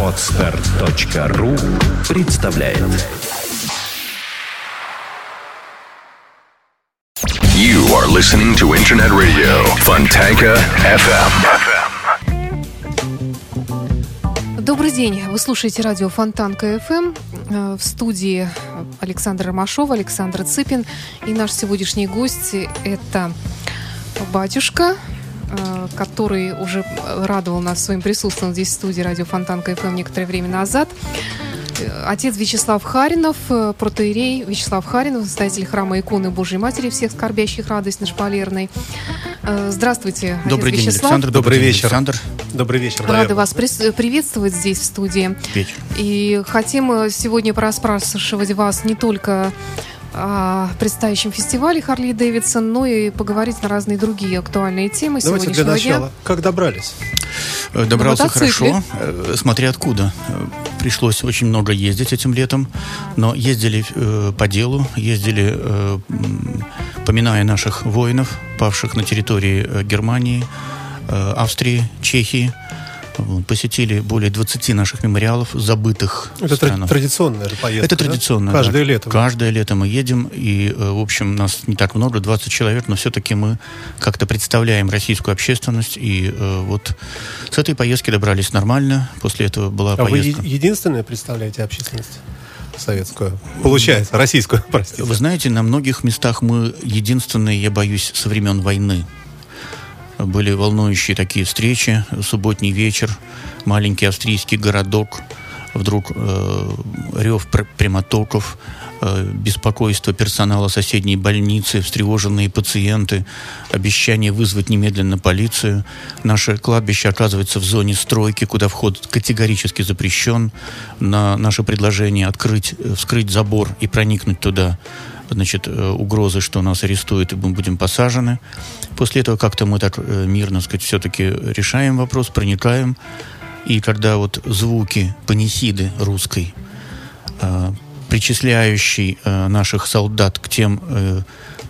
Отстар.ру представляет You are listening to Internet Radio Fontanka FM. Добрый день. Вы слушаете радио Фонтанка ФМ. Э, В студии Александр Ромашов, Александр Цыпин. И наш сегодняшний гость – это батюшка, который уже радовал нас своим присутствием здесь в студии радио Фонтанка ФМ некоторое время назад. Э, Отец Вячеслав Харинов, э, протеерей Вячеслав Харинов, настоятель храма иконы Божьей Матери всех скорбящих радость на Шпалерной. Э, Здравствуйте, отец Добрый день, Вячеслав. Александр. Добрый день, вечер. Александр. Добрый вечер. Рады наверное. вас приветствовать здесь, в студии. Вечер. И хотим э, сегодня пораспрашивать вас не только о предстоящем фестивале Харли Дэвидсон, но и поговорить на разные другие актуальные темы Давайте для сегодняшнего начала. Как добрались? Э, Добрался хорошо, э, смотря откуда. Э, Пришлось очень много ездить этим летом, но ездили э, по делу, ездили, э, поминая наших воинов, павших на территории э, Германии, э, Австрии, Чехии. Посетили более 20 наших мемориалов, забытых Это тра- странах. традиционная же поездка. Это да? традиционно. Каждое да. лето. Каждое лето мы едем, и, э, в общем, нас не так много, 20 человек, но все-таки мы как-то представляем российскую общественность, и э, вот с этой поездки добрались нормально, после этого была А вы поездка. е- единственные представляете общественность советскую? Получается, российскую, простите. Вы знаете, на многих местах мы единственные, я боюсь, со времен войны. Были волнующие такие встречи, субботний вечер, маленький австрийский городок, вдруг э, рев пр- прямотоков, э, беспокойство персонала соседней больницы, встревоженные пациенты, обещание вызвать немедленно полицию. Наше кладбище оказывается в зоне стройки, куда вход категорически запрещен. На наше предложение открыть, э, вскрыть забор и проникнуть туда значит, э, угрозы, что нас арестуют и мы будем посажены. После этого как-то мы так э, мирно, сказать, все-таки решаем вопрос, проникаем. И когда вот звуки панихиды русской, э, причисляющий наших солдат к тем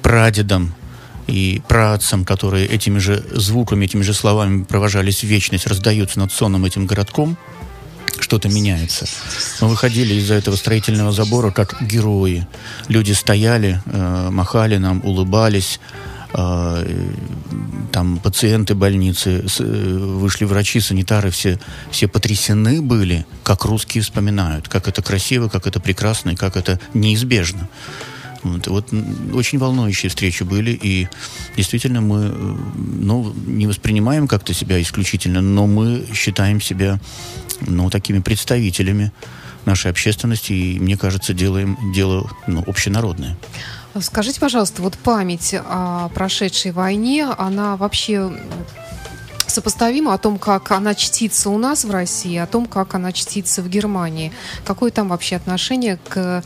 прадедам и праотцам, которые этими же звуками, этими же словами провожались в вечность, раздаются над сонным этим городком, что-то меняется. Мы выходили из-за этого строительного забора как герои. Люди стояли, э, махали нам, улыбались. Э, там пациенты больницы, э, вышли врачи, санитары, все, все потрясены были, как русские вспоминают, как это красиво, как это прекрасно и как это неизбежно. Вот, вот очень волнующие встречи были, и действительно мы э, ну, не воспринимаем как-то себя исключительно, но мы считаем себя ну, такими представителями нашей общественности, и, мне кажется, делаем дело ну, общенародное. Скажите, пожалуйста, вот память о прошедшей войне, она вообще сопоставима о том, как она чтится у нас в России, о том, как она чтится в Германии. Какое там вообще отношение к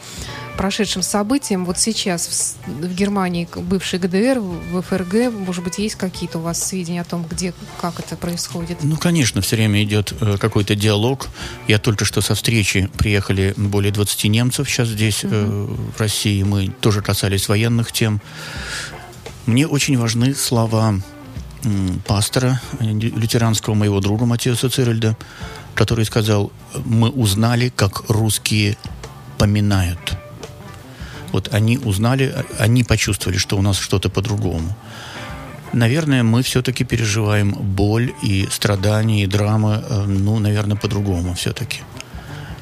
прошедшим событиям вот сейчас в, в Германии, бывшей ГДР, в ФРГ? Может быть, есть какие-то у вас сведения о том, где, как это происходит? Ну, конечно, все время идет э, какой-то диалог. Я только что со встречи приехали более 20 немцев сейчас здесь, э, в России. Мы тоже касались военных тем. Мне очень важны слова пастора э, лю- лютеранского моего друга Матеуса Цирельда, который сказал, мы узнали, как русские поминают. Вот они узнали, они почувствовали, что у нас что-то по-другому. Наверное, мы все-таки переживаем боль и страдания, и драмы, э, ну, наверное, по-другому все-таки.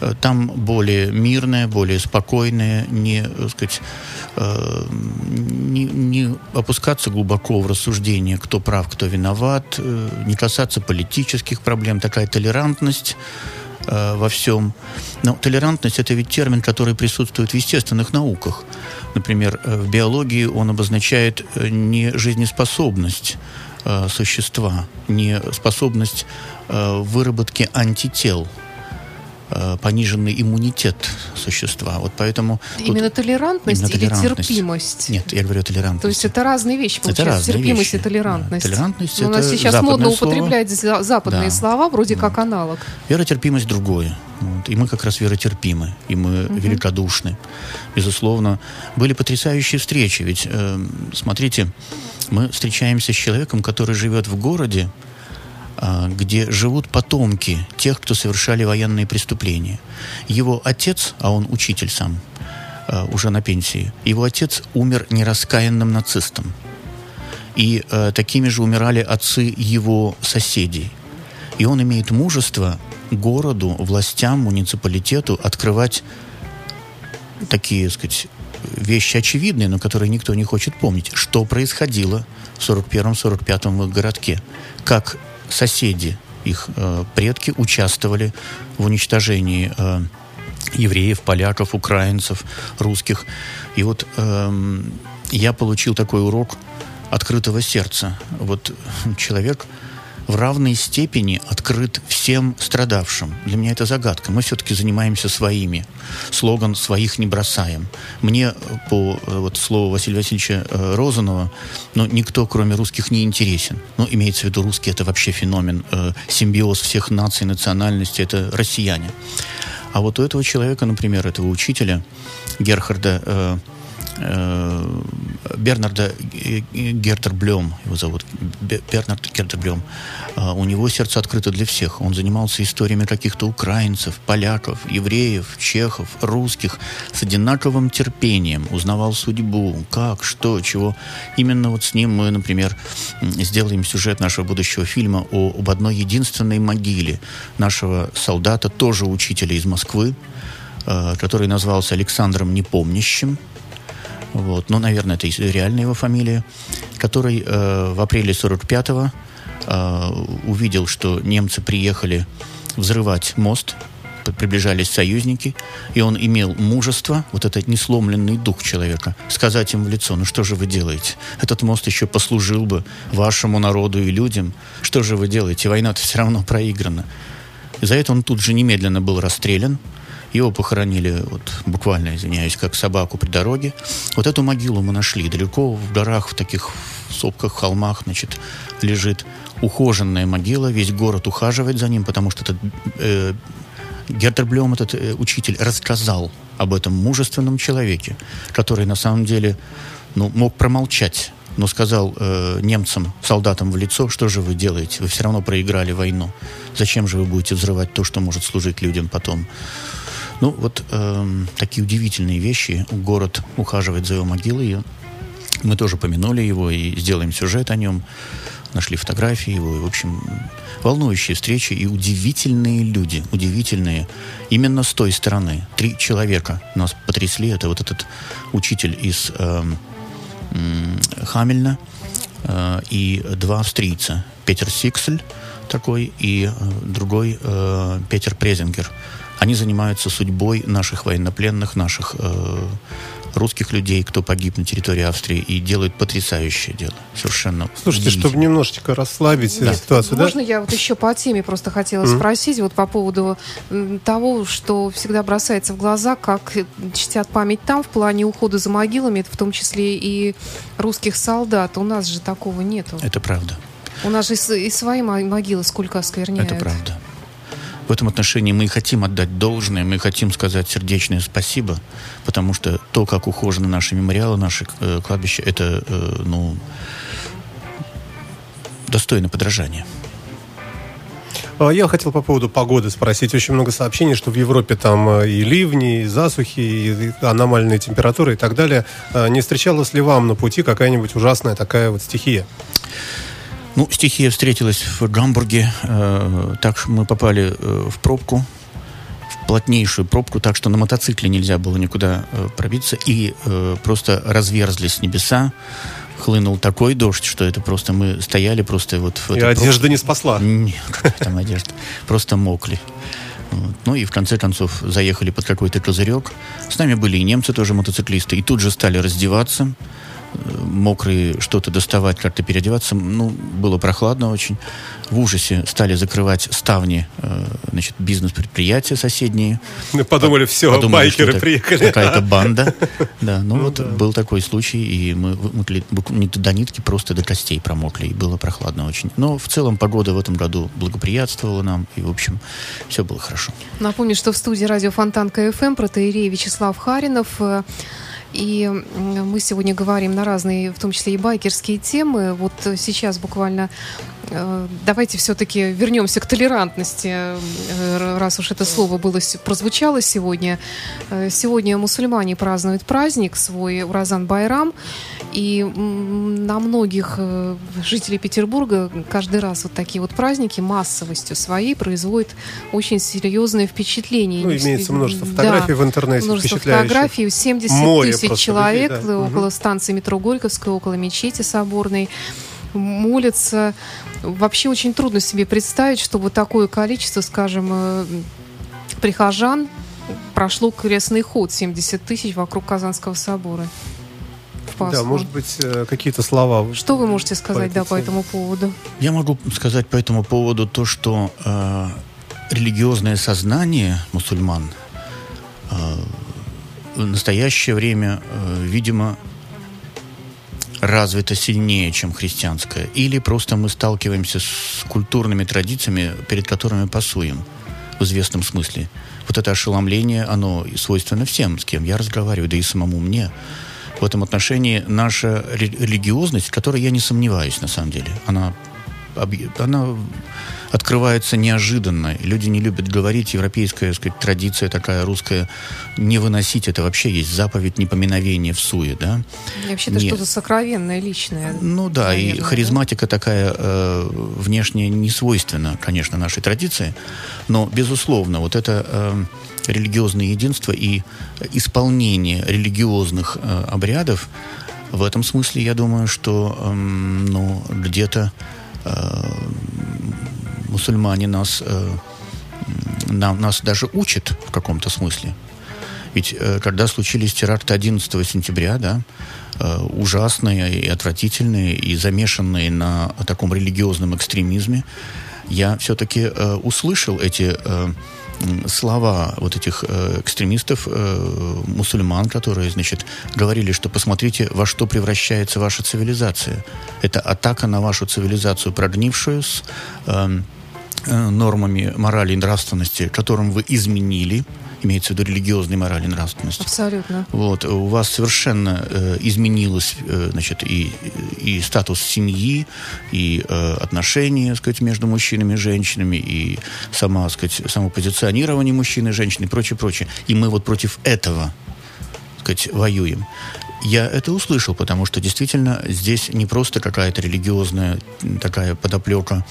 Э, Там более мирное, более спокойное, не, так сказать, э, не, не опускаться глубоко в рассуждение, кто прав, кто виноват, не касаться политических проблем, такая толерантность э, во всем. Но толерантность – это ведь термин, который присутствует в естественных науках. Например, э, в биологии он обозначает э, не жизнеспособность э, существа, не способность э, выработки антител, э, пониженный иммунитет существа. Вот поэтому... тут- Именно толерантность Именно или толерантность. терпимость? Нет, я говорю о толерантности. То есть это разные вещи, Это получается, разные терпимость вещи. и толерантность. Да, толерантность Но У нас это сейчас модно слово. употреблять за- западные Да. слова, вроде как аналог. Веротерпимость другое. Вот. И мы как раз веротерпимы, и мы великодушны. Безусловно, были потрясающие встречи. Ведь, э, смотрите, мы встречаемся с человеком, который живет в городе, где живут потомки тех, кто совершали военные преступления. Его отец, а он учитель сам, а, уже на пенсии, его отец умер нераскаянным нацистом. И э, такими же умирали отцы его соседей. И он имеет мужество городу, властям, муниципалитету открывать такие, так сказать, вещи очевидные, но которые никто не хочет помнить. Что происходило в 41-45 в их городке? Как соседи, их э, предки участвовали в уничтожении э, евреев, поляков, украинцев, русских. И вот э, я получил такой урок открытого сердца. Вот человек в равной степени открыт всем страдавшим. Для меня это загадка. Мы все-таки занимаемся своими. Слоган «своих не бросаем». Мне по вот, слову Василия Васильевича э, Розанова, ну, никто, кроме русских, не интересен. Ну, имеется в виду, русский – это вообще феномен, э, симбиоз всех наций, национальностей, это россияне. А вот у этого человека, например, этого учителя Герхарда э, Э, Бернарда Гертерблем, его зовут, Бернард Гертерблем, э, у него сердце открыто для всех. Он занимался историями каких-то украинцев, поляков, евреев, чехов, русских с одинаковым терпением, узнавал судьбу, как, что, чего. Именно вот с ним мы, например, сделаем сюжет нашего будущего фильма о, об одной единственной могиле нашего солдата, тоже учителя из Москвы, э, который назвался Александром Непомнящим, вот, ну, наверное, это реальная его фамилия, который э, в апреле 45-го э, увидел, что немцы приехали взрывать мост, приближались союзники, и он имел мужество, вот этот несломленный дух человека, сказать им в лицо, ну что же вы делаете? Этот мост еще послужил бы вашему народу и людям. Что же вы делаете? Война-то все равно проиграна. За это он тут же немедленно был расстрелян, его похоронили, вот, буквально, извиняюсь, как собаку при дороге. Вот эту могилу мы нашли. Далеко в горах, в таких сопках, холмах, значит, лежит ухоженная могила. Весь город ухаживает за ним, потому что этот э, Гертерблем, этот э, учитель, рассказал об этом мужественном человеке, который на самом деле ну, мог промолчать но сказал э, немцам, солдатам в лицо, что же вы делаете? Вы все равно проиграли войну. Зачем же вы будете взрывать то, что может служить людям потом? Ну, вот э, такие удивительные вещи. Город ухаживает за его могилой. Мы тоже помянули его и сделаем сюжет о нем. Нашли фотографии его. И, в общем, волнующие встречи и удивительные люди. Удивительные. Именно с той стороны. Три человека нас потрясли. Это вот этот учитель из э, э, Хамельна э, и два австрийца. Петер Сиксель такой и э, другой э, Петер Презингер – они занимаются судьбой наших военнопленных, наших э, русских людей, кто погиб на территории Австрии, и делают потрясающее дело. Совершенно. Слушайте, чтобы немножечко расслабить да. ситуацию, Можно да? я вот еще по теме просто хотела mm-hmm. спросить, вот по поводу того, что всегда бросается в глаза, как чтят память там в плане ухода за могилами, это в том числе и русских солдат. У нас же такого нету. Это правда. У нас же и свои могилы сколько оскверняют. Это правда. В этом отношении мы хотим отдать должное, мы хотим сказать сердечное спасибо, потому что то, как ухожены наши мемориалы, наши э, кладбища, это, э, ну, достойно подражания. А я хотел по поводу погоды спросить. Очень много сообщений, что в Европе там э, и ливни, и засухи, и аномальные температуры и так далее. А не встречалась ли вам на пути какая-нибудь ужасная такая вот стихия? Ну, стихия встретилась в Гамбурге. Э, так мы попали э, в пробку, в плотнейшую пробку, так что на мотоцикле нельзя было никуда э, пробиться. И э, просто разверзлись небеса. Хлынул такой дождь, что это просто мы стояли просто вот... В и одежда пробке. не спасла. Нет, там одежда. Просто мокли. Ну и в конце концов заехали под какой-то козырек. С нами были и немцы тоже мотоциклисты. И тут же стали раздеваться мокрые что-то доставать, как-то переодеваться. Ну, было прохладно очень. В ужасе стали закрывать ставни, э, значит, бизнес-предприятия соседние. Мы подумали, все, подумали, байкеры что приехали. Какая-то банда. Да, ну, ну вот да. был такой случай, и мы вымокли не до нитки, просто до костей промокли, и было прохладно очень. Но в целом погода в этом году благоприятствовала нам, и, в общем, все было хорошо. Напомню, что в студии радио Фонтан КФМ протеерей Вячеслав Харинов э, и мы сегодня говорим на разные, в том числе и байкерские темы. Вот сейчас буквально давайте все-таки вернемся к толерантности, э, раз уж это слово было, прозвучало сегодня. Э, сегодня мусульмане празднуют праздник свой Уразан Байрам, и на многих жителей Петербурга каждый раз вот такие вот праздники массовостью своей производят очень серьезное впечатление. Ну, имеется множество фотографий да, в интернете множество фотографий, 70 Море тысяч человек людей, да. около станции метро Горьковской, около мечети Соборной молятся. Вообще очень трудно себе представить, чтобы такое количество, скажем, э, прихожан прошло крестный ход 70 тысяч вокруг Казанского собора. Да, может быть, э, какие-то слова. Что вы можете сказать по, да, по этому поводу? Я могу сказать по этому поводу то, что э, религиозное сознание мусульман э, в настоящее время, э, видимо, развито сильнее, чем христианское, или просто мы сталкиваемся с культурными традициями, перед которыми пасуем в известном смысле. Вот это ошеломление, оно свойственно всем, с кем я разговариваю, да и самому мне. В этом отношении наша религиозность, в которой я не сомневаюсь, на самом деле, она, она открывается неожиданно. Люди не любят говорить, европейская сказать, традиция такая русская, не выносить это вообще есть заповедь непоминовения в суе, да? И вообще это не... что-то сокровенное, личное. Ну да, наверное, и харизматика да? такая э, внешне не свойственна, конечно, нашей традиции, но, безусловно, вот это... Э, религиозное единство и исполнение религиозных э, обрядов, в этом смысле я думаю, что э, ну, где-то э, мусульмане нас, э, нам, нас даже учат в каком-то смысле. Ведь э, когда случились теракты 11 сентября, да, э, ужасные и отвратительные, и замешанные на таком религиозном экстремизме, я все-таки э, услышал эти э, слова вот этих э, экстремистов, э, мусульман, которые, значит, говорили, что посмотрите, во что превращается ваша цивилизация. Это атака на вашу цивилизацию, прогнившую с э, нормами морали и нравственности, которым вы изменили, имеется в виду религиозной морали и нравственности. Абсолютно. Вот, у вас совершенно э, изменилось, э, значит, и, и статус семьи, и э, отношения, так сказать, между мужчинами и женщинами, и сама, так сказать, самопозиционирование мужчины и женщины, и прочее, прочее. И мы вот против этого, сказать, воюем. Я это услышал, потому что действительно здесь не просто какая-то религиозная такая подоплека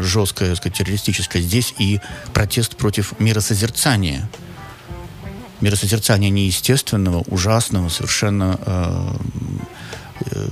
жесткая, сказать, террористическая. Здесь и протест против миросозерцания. Миросозерцания неестественного, ужасного, совершенно э, э,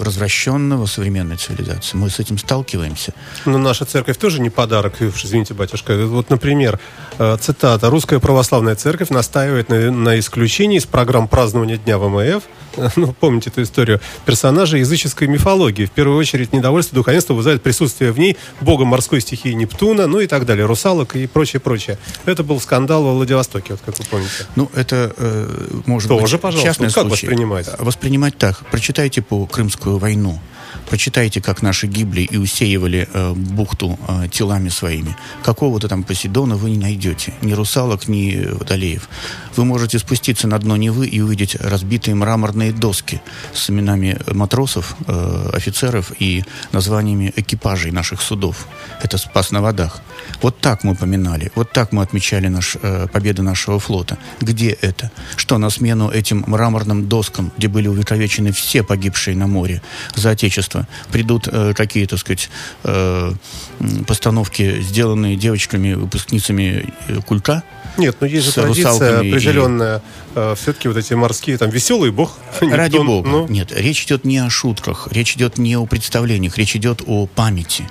развращенного современной цивилизации. Мы с этим сталкиваемся. Но наша церковь тоже не подарок, извините, батюшка. Вот, например, э, цитата. «Русская православная церковь настаивает на, на исключении из программ празднования Дня ВМФ ну, помните эту историю, персонажа языческой мифологии. В первую очередь, недовольство духовенства вызывает присутствие в ней бога морской стихии Нептуна, ну и так далее, русалок и прочее, прочее. Это был скандал во Владивостоке, вот как вы помните. Ну, это э, может Тоже, быть пожалуйста. частный ну, как случай. воспринимать? Воспринимать так. Прочитайте по Крымскую войну. Прочитайте, как наши гибли и усеивали э, бухту э, телами своими. Какого-то там Посейдона вы не найдете. Ни русалок, ни водолеев. Вы можете спуститься на дно Невы и увидеть разбитые мраморные доски с именами матросов, э, офицеров и названиями экипажей наших судов. Это спас на водах. Вот так мы поминали, вот так мы отмечали наш, э, победы нашего флота. Где это? Что на смену этим мраморным доскам, где были увековечены все погибшие на море за Отечество, придут э, какие, так сказать, э, постановки, сделанные девочками, выпускницами э, кулька? Нет, но есть же традиция определенная. И... Э, все-таки вот эти морские, там, веселый бог. Ради бога. Ну... Нет, речь идет не о шутках, речь идет не о представлениях, речь идет о памяти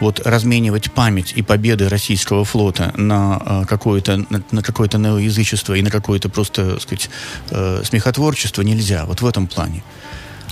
вот разменивать память и победы российского флота на э, какое-то на, на какое-то неоязычество и на какое-то просто, так сказать, э, смехотворчество нельзя. Вот в этом плане.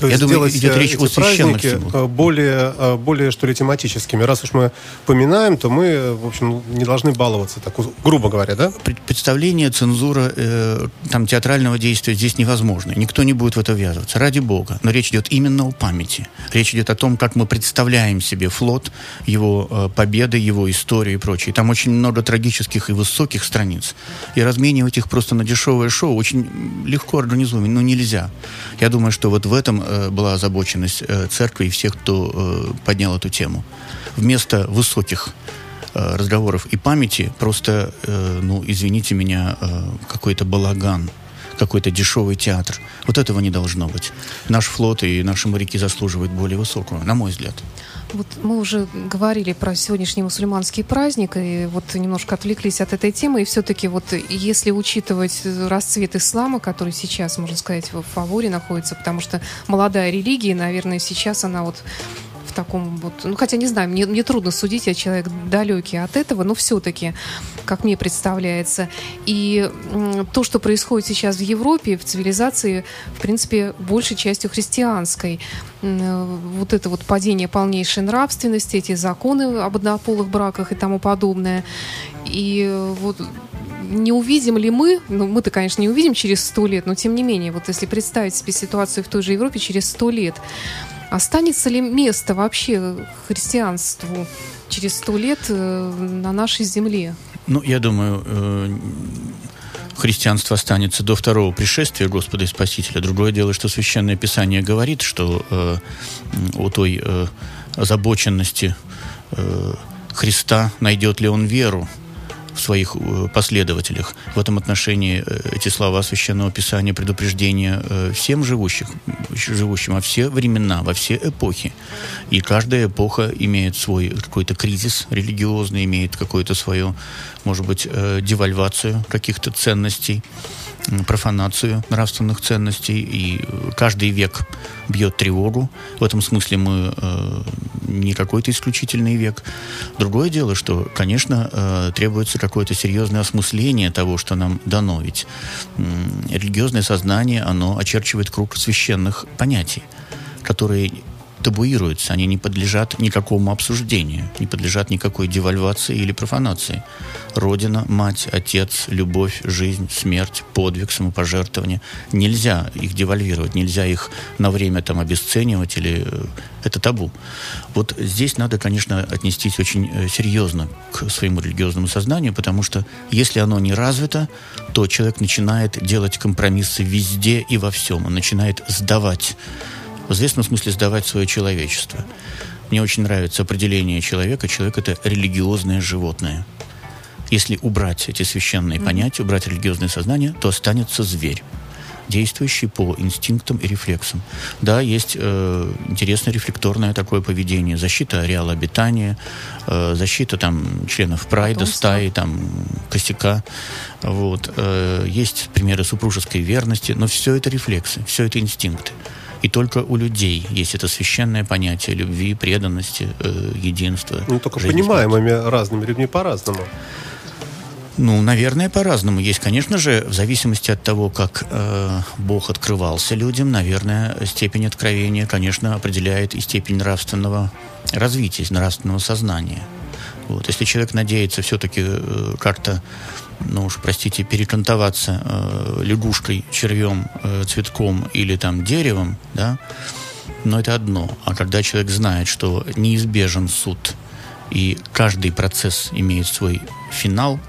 То Я думаю, идет речь о священных э, более, э, более, что ли, тематическими. Раз уж мы поминаем, то мы, в общем, не должны баловаться, так грубо говоря, да? Представление, цензура э, там, театрального действия здесь невозможно. Никто не будет в это ввязываться. Ради бога. Но речь идет именно о памяти. Речь идет о том, как мы представляем себе флот, его э, победы, его историю и прочее. Там очень много трагических и высоких страниц. И разменивать их просто на дешевое шоу очень легко организуемо, но нельзя. Я думаю, что вот в этом э, была озабоченность э, церкви и всех, кто э, поднял эту тему. Вместо высоких разговоров и памяти просто, ну, извините меня, какой-то балаган, какой-то дешевый театр. Вот этого не должно быть. Наш флот и наши моряки заслуживают более высокого, на мой взгляд. Вот мы уже говорили про сегодняшний мусульманский праздник, и вот немножко отвлеклись от этой темы. И все-таки вот если учитывать расцвет ислама, который сейчас, можно сказать, в фаворе находится, потому что молодая религия, наверное, сейчас она вот в таком вот, ну хотя не знаю, мне, мне трудно судить, я человек далекий от этого, но все-таки, как мне представляется. И то, что происходит сейчас в Европе, в цивилизации, в принципе, большей частью христианской, э, вот это вот падение полнейшей нравственности, эти законы об однополых браках и тому подобное. И э, вот не увидим ли мы, ну мы-то, конечно, не увидим через сто лет, но тем не менее, вот если представить себе ситуацию в той же Европе через сто лет, Останется ли место вообще христианству через сто лет э, на нашей земле? Ну, я думаю, э, христианство останется до второго пришествия Господа и Спасителя. Другое дело, что Священное Писание говорит, что э, о той э, озабоченности э, Христа, найдет ли он веру в своих э, последователях. В этом отношении э, эти слова Священного Писания предупреждения э, всем живущих, живущим во все времена, во все эпохи. И каждая эпоха имеет свой какой-то кризис религиозный, имеет какую-то свою, может быть, девальвацию каких-то ценностей профанацию нравственных ценностей, и каждый век бьет тревогу. В этом смысле мы э, не какой-то исключительный век. Другое дело, что, конечно, э, требуется какое-то серьезное осмысление того, что нам дано. Ведь э, религиозное сознание, оно очерчивает круг священных понятий, которые табуируются, они не подлежат никакому обсуждению, не подлежат никакой девальвации или профанации. Родина, мать, отец, любовь, жизнь, смерть, подвиг, самопожертвование. Нельзя их девальвировать, нельзя их на время там обесценивать или э, это табу. Вот здесь надо, конечно, отнестись очень э, серьезно к своему религиозному сознанию, потому что если оно не развито, то человек начинает делать компромиссы везде и во всем. Он начинает сдавать в известном смысле сдавать свое человечество. Мне очень нравится определение человека. Человек — это религиозное животное. Если убрать эти священные mm-hmm. понятия, убрать религиозное сознание, то останется зверь действующий по инстинктам и рефлексам. Да, есть э, интересное рефлекторное такое поведение, защита ареала обитания, э, защита там членов прайда, Потомство. стаи, там косяка. Вот. Э, есть примеры супружеской верности, но все это рефлексы, все это инстинкты. И только у людей есть это священное понятие любви, преданности, э, единства. Ну, только понимаемыми разными людьми по-разному. Ну, наверное, по-разному. Есть, конечно же, в зависимости от того, как э, Бог открывался людям, наверное, степень откровения, конечно, определяет и степень нравственного развития, нравственного сознания. Вот. Если человек надеется все-таки э, как-то ну уж простите, перекантоваться э, лягушкой, червем, э, цветком или там деревом, да, но это одно. А когда человек знает, что неизбежен суд, и каждый процесс имеет свой финал,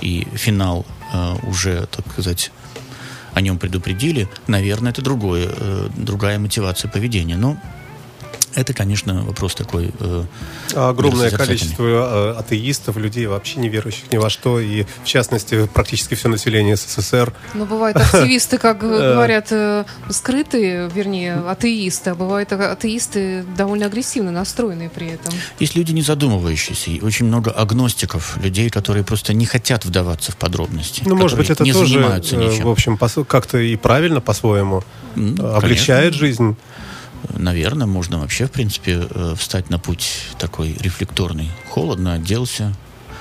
и финал э, уже, так сказать, о нем предупредили, наверное, это другое, э, другая мотивация поведения. Но это, конечно, вопрос такой. Э, Огромное количество э, атеистов, людей вообще не верующих ни во что, и в частности практически все население СССР. Но бывают активисты, как э. говорят, э, скрытые, вернее, атеисты, а бывают атеисты довольно агрессивно настроенные при этом. Есть люди, не задумывающиеся, и очень много агностиков, людей, которые просто не хотят вдаваться в подробности. Ну, может быть, это не тоже, ничем. в общем, как-то и правильно по-своему ну, облегчает жизнь. Наверное, можно вообще, в принципе, э, встать на путь такой рефлекторный. Холодно оделся,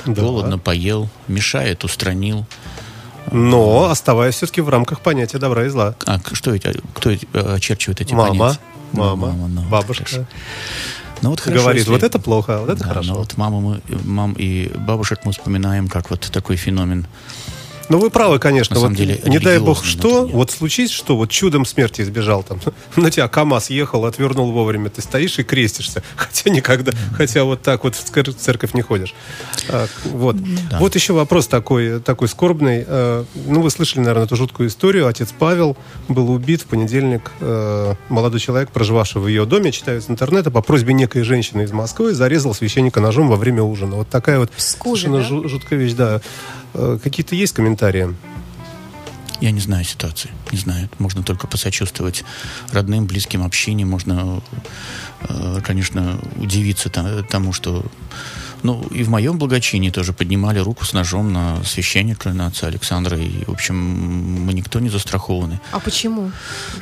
да. холодно поел, мешает, устранил. Но оставаясь все-таки в рамках понятия добра и зла. А что эти, кто э, очерчивает эти мама, понятия? Мама, мама ну, бабушка. Хорошо. Ну, вот хорошо, Говорит, если... вот это плохо, а вот это да, хорошо. Ну, вот маму мы, мам и бабушек мы вспоминаем как вот такой феномен Ну, вы правы, конечно. На вот самом деле, не дай бог что, внутренне. вот случись что, вот чудом смерти избежал там. На тебя КАМАЗ ехал, отвернул вовремя, ты стоишь и крестишься. Хотя никогда, хотя вот так вот в цер- церковь не ходишь. А, вот. да. Вот еще вопрос такой, такой скорбный. А, Ну, вы слышали, наверное, эту жуткую историю. Отец Павел был убит в понедельник. э, Молодой человек, проживавший в ее доме, читаю из интернета, по просьбе некой женщины из Москвы, зарезал священника ножом во время ужина. Вот такая вот С совершенно да? жу- жуткая вещь, да. Э, Какие-то есть комментарии? Я не знаю ситуации, не знаю. Можно только посочувствовать родным, близким, общине. Можно, э, конечно, удивиться тому, что... Ну, и в моем благочинии тоже поднимали руку с ножом на священника, на отца Александра. И, в общем, мы никто не застрахованы. А почему?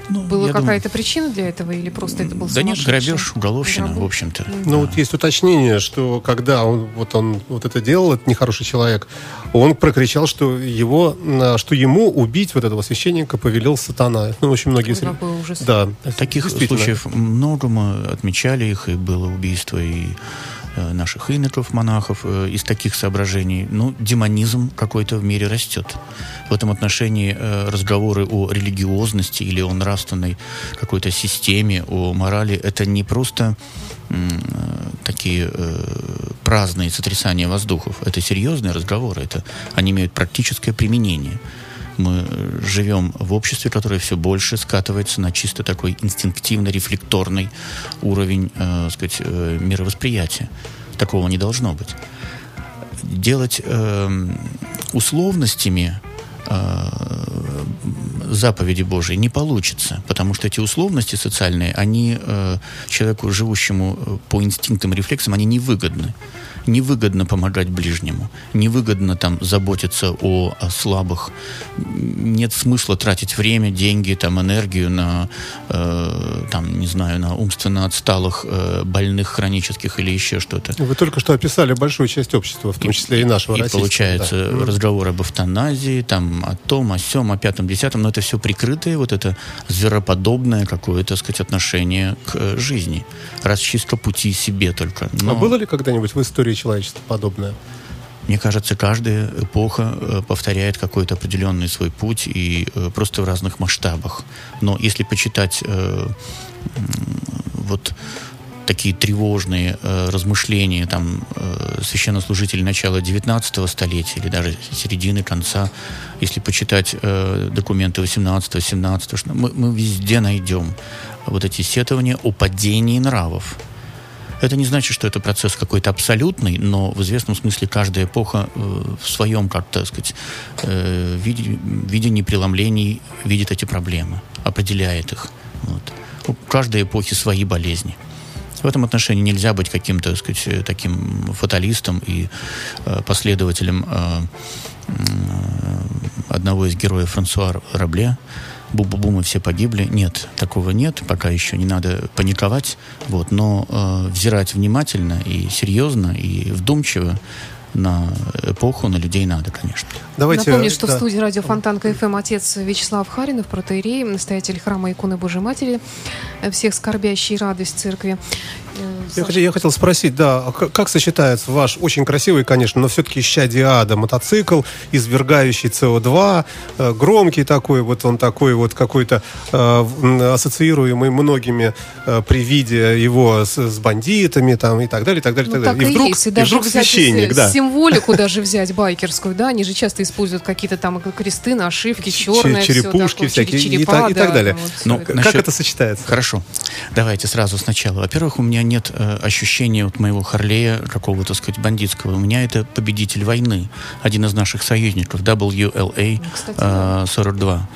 Ну, Была я думаю- какая-то причина для этого или просто это был Да нет, грабеж, уголовщина, Грабеж? в общем-то. Ну, вот есть уточнение, что когда он вот, он вот это делал, этот нехороший человек, он прокричал, что, его, что ему убить вот этого священника повелел сатана. Ну, очень многие... Какой ужас. Да, Таких случаев много, мы отмечали их, и было убийство и наших иноков, монахов э, из таких соображений. Ну, демонизм какой-то в мире растет. В этом отношении э, разговоры о религиозности или о нравственной какой-то системе, о морали, это не просто э, такие э, праздные сотрясания воздухов. Это серьезные разговоры, это, они имеют практическое применение мы э, живем в обществе, которое все больше скатывается на чисто такой инстинктивно-рефлекторный уровень, э, сказать, э, мировосприятия. Такого не должно быть. Делать э, условностями заповеди Божьей не получится, потому что эти условности социальные, они э, человеку, живущему по инстинктам рефлексам, они невыгодны. Невыгодно помогать ближнему, невыгодно там заботиться о, о слабых. Нет смысла тратить время, деньги, там, энергию на, э, там, не знаю, на умственно отсталых, э, больных хронических или еще что-то. Вы только что описали большую часть общества, в том числе и нашего И получается да. разговор об эвтаназии, там, о том, о сем, о пятом, десятом, но это все прикрытое, вот это звероподобное какое-то, так сказать, отношение к э, жизни. Расчистка пути себе только. Но, А было ли когда-нибудь в истории человечества подобное? мне кажется, каждая эпоха э, повторяет какой-то определенный свой путь и э, просто в разных масштабах. Но если почитать э, вот такие тревожные э, размышления там э, священнослужителей начала 19 столетия или даже середины, конца, если почитать э, документы 18 17 что мы, мы везде найдем вот эти сетования о падении нравов. Это не значит, что это процесс какой-то абсолютный, но в известном смысле каждая эпоха э, в своем, как-то сказать, э, виде- видении преломлений видит эти проблемы, определяет их. Вот. У каждой эпохи свои болезни. В этом отношении нельзя быть каким-то, так сказать, таким фаталистом и э, последователем э, одного из героев Франсуа Рабле. Бу-бу-бу, мы все погибли. Нет, такого нет, пока еще не надо паниковать. Вот, но э, взирать внимательно и серьезно и вдумчиво на эпоху, на людей надо, конечно. Давайте, Напомню, что в да. студии радио Фонтан КФМ отец Вячеслав Харинов, протеерей, настоятель храма иконы Божьей Матери, всех скорбящий радость церкви. Э, Я хотел, я хотел спросить, да, а как, как сочетается ваш очень красивый, конечно, но все-таки исчадие ада мотоцикл, извергающий СО2, э, громкий такой, вот он такой вот какой-то э, ассоциируемый многими э, при виде его с, с бандитами там и так далее, и так далее, Ну, так так далее. и, И вдруг, есть. И и даже вдруг взять священник, да. символику даже взять байкерскую, да, они же часто используют какие-то там кресты, нашивки, черные, черепушки такое, всякие и черепа, так- и так да, далее. вот Ну. Как Насчет- это сочетается? Хорошо. Давайте сразу сначала. Во-первых, у меня нет э, ощущения от моего Харлея какого-то, так сказать, бандитского. У меня это победитель войны. Один из наших союзников, WLA Кстати, э, 42.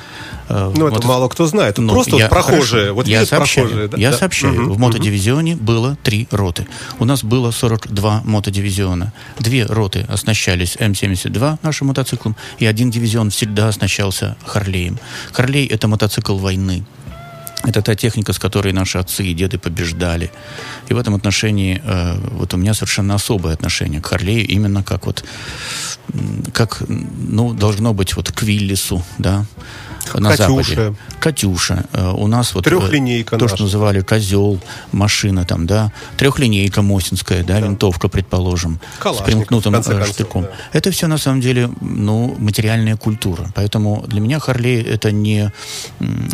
Э, Ну, это вот мало кто знает. Ну, Просто я- вот прохожие. хорошо. Вот я сообщаю, прохожие. да? я Да. сообщаю. Мгм, В мотодивизионе было три роты. У нас было 42 мотодивизиона. Две роты оснащались М-72, нашим мотоциклом, и один дивизион всегда оснащался Харлеем. Харлей — это мотоцикл войны. Это та техника, с которой наши отцы и деды побеждали. И в этом отношении э, вот у меня совершенно особое отношение к Харлею, именно как вот как, ну, должно быть вот к Виллису, да, на Катюша. Западе. Катюша. Э, У нас вот... э, Трехлинейка То, наша. что называли козел, машина там, да. Трехлинейка Мосинская, да, винтовка, предположим. С Калашников, примкнутым э, концов, штыком. да. Это все на самом деле, ну, материальная культура. Поэтому для меня Харлей это не...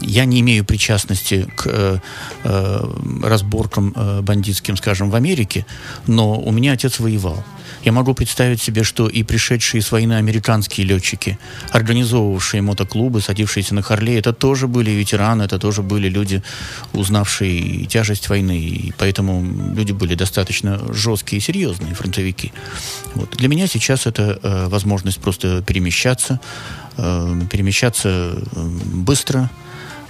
Я не имею причастности к э, э, разборкам э, бандитским, скажем, в Америке, но у меня отец воевал. Я могу представить себе, что и пришедшие с войны американские летчики, организовывавшие мотоклубы, садившиеся на Харлей, это тоже были ветераны, это тоже были люди, узнавшие тяжесть войны, и поэтому люди были достаточно жесткие и серьезные фронтовики. Вот. Для меня сейчас это э, возможность просто перемещаться, э, перемещаться э, быстро.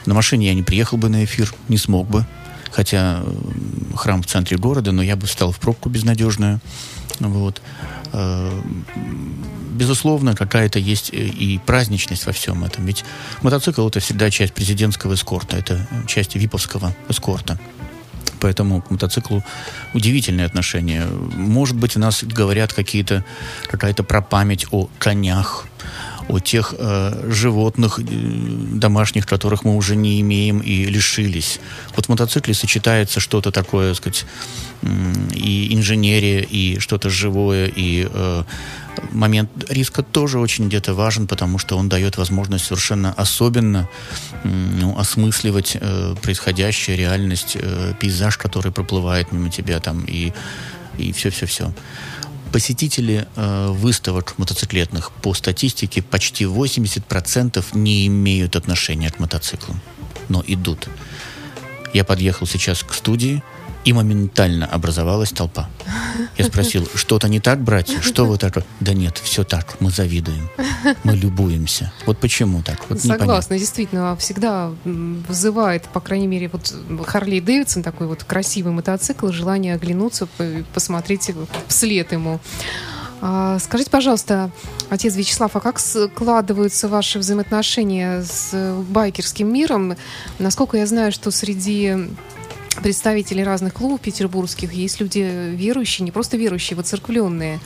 На машине я не приехал бы на эфир, не смог бы. Хотя храм в центре города, но я бы встал в пробку безнадежную. Вот. Э, Безусловно, какая-то есть э, и праздничность во всем этом. Ведь мотоцикл это всегда часть президентского эскорта, это часть виповского эскорта. Поэтому к мотоциклу удивительное отношение. Может быть, у нас говорят какие-то, какая-то пропамять о конях, о тех э, животных э, домашних, которых мы уже не имеем и лишились. Вот в мотоцикле сочетается что-то такое, так сказать, м, и инженерия, и что-то живое, и э, момент риска тоже очень где-то важен, потому что он дает возможность совершенно особенно ну, осмысливать э, происходящее, реальность, э, пейзаж, который проплывает мимо тебя там, и, и все-все-все. Посетители э, выставок мотоциклетных по статистике почти 80% не имеют отношения к мотоциклу, но идут. Я подъехал сейчас к студии, и моментально образовалась толпа. Я спросил, что-то не так, братья? Что вы так? Да нет, все так, мы завидуем, мы любуемся. Вот почему так? Вот непонятно. Согласна, действительно, всегда вызывает, по крайней мере, вот Харли Дэвидсон, такой вот красивый мотоцикл, желание оглянуться, посмотреть вслед ему. А, Скажите, пожалуйста, отец Вячеслав, а как складываются ваши взаимоотношения с байкерским миром? Насколько я знаю, что среди представителей разных клубов петербургских есть люди верующие, не просто верующие, воцерквленные.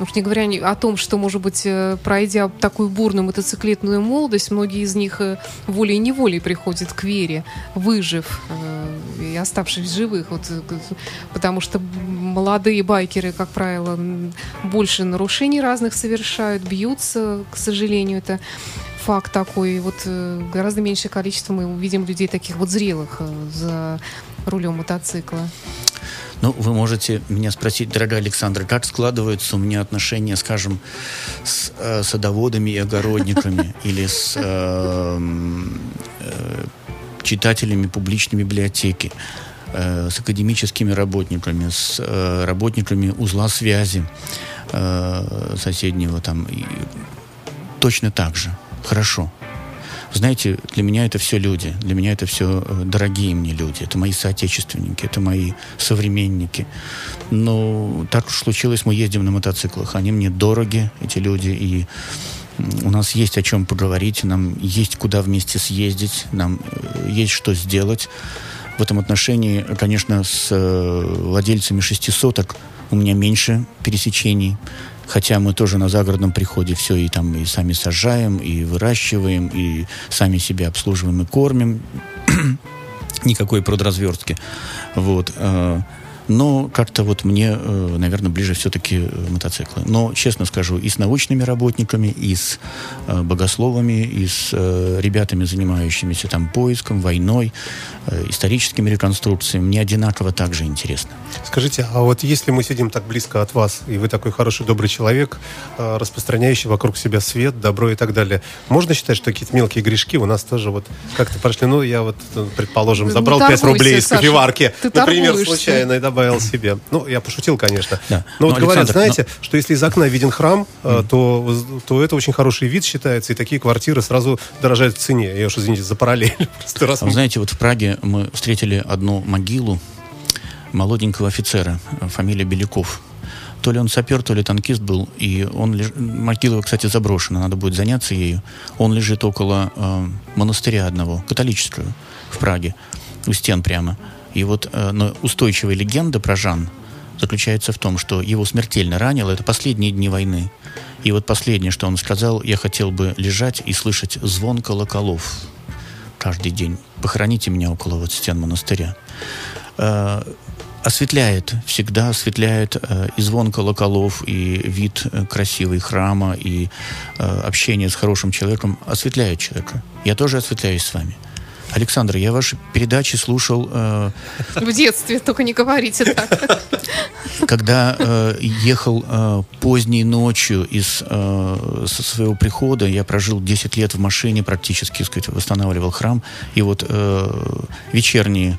Уж не говоря о том, что, может быть, э, пройдя такую бурную мотоциклетную молодость, многие из них э, волей и неволей приходят к вере, выжив э, и оставшись живых. Вот, потому что молодые байкеры, как правило, больше нарушений разных совершают, бьются, к сожалению, это факт такой. Вот гораздо меньшее количество мы увидим людей таких вот зрелых за рулем мотоцикла. Ну, вы можете меня спросить, дорогая Александра, как складываются у меня отношения, скажем, с э, садоводами и огородниками или с э, э, читателями публичной библиотеки, э, с академическими работниками, с э, работниками узла связи э, соседнего там. И точно так же. Хорошо. Знаете, для меня это все люди, для меня это все э, дорогие мне люди, это мои соотечественники, это мои современники. Но так уж случилось, мы ездим на мотоциклах, они мне дороги, эти люди, и у нас есть о чем поговорить, нам есть куда вместе съездить, нам э, есть что сделать. В этом отношении, конечно, с э, владельцами шестисоток у меня меньше пересечений. Хотя мы тоже на загородном приходе все и там и сами сажаем, и выращиваем, и сами себя обслуживаем и кормим. Никакой продразверстки. Вот. Э, Но как-то вот мне, э, наверное, ближе все-таки мотоциклы. Но, честно скажу, и с научными работниками, и с э, богословами, и с э, ребятами, занимающимися там поиском, войной, э, историческими реконструкциями, мне одинаково так же интересно. Скажите, а вот если мы сидим так близко от вас, и вы такой хороший, добрый человек, э, распространяющий вокруг себя свет, добро и так далее, можно считать, что какие-то мелкие грешки у нас тоже вот как-то прошли? Ну, я вот, э, предположим, забрал не 5 торгуйся, рублей из кофеварки, например, торгуешься. случайно, и добавил себе. Ну, я пошутил, конечно. Да. Но Ну, вот говорят, Александр, знаете, что если из окна виден храм, э, то, то это очень хороший вид считается, и такие квартиры сразу дорожают в цене. Я уж, извините, за параллель. Раз Вы знаете, вот в Праге мы встретили одну могилу молоденького офицера, фамилия Беляков. То ли он сапер, то ли танкист был, и он леж... могила, кстати, заброшена, надо будет заняться ею. Он лежит около э, монастыря одного, католического. в Праге, у стен прямо. И вот э, но устойчивая легенда про Жан заключается в том, что его смертельно ранило. Это последние дни войны. И вот последнее, что он сказал, я хотел бы лежать и слышать звон колоколов каждый день. Похороните меня около вот стен монастыря. Э, осветляет, всегда осветляет э, и звон колоколов, и вид э, красивый храма, и э, общение с хорошим человеком осветляет человека. Я тоже осветляюсь с вами. Александр, я ваши передачи слушал... Э, В детстве, только не говорите так. когда э, ехал э, поздней ночью из э, со своего прихода, я прожил 10 лет в машине, практически, сказать, восстанавливал храм, и вот э, вечерние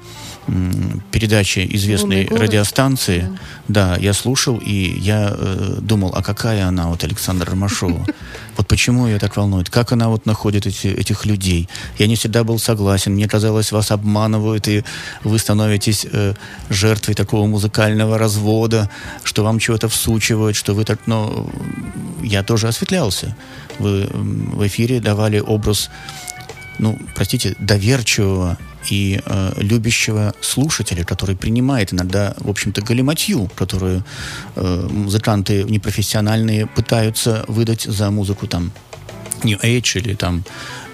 передачи известной радиостанции, да. я слушал, и я э, думал, а какая она, вот Александра Ромашова? Вот почему ее так волнует? Как она вот находит эти, этих людей? Я не всегда был согласен. Мне казалось, вас обманывают, и вы становитесь э, жертвой такого музыкального развода, что вам чего-то всучивают, что вы так... Но я тоже осветлялся. Вы в эфире давали образ, ну, простите, доверчивого и э, любящего слушателя, который принимает иногда, в общем-то, галиматью, которую э, музыканты непрофессиональные пытаются выдать за музыку там New Age или там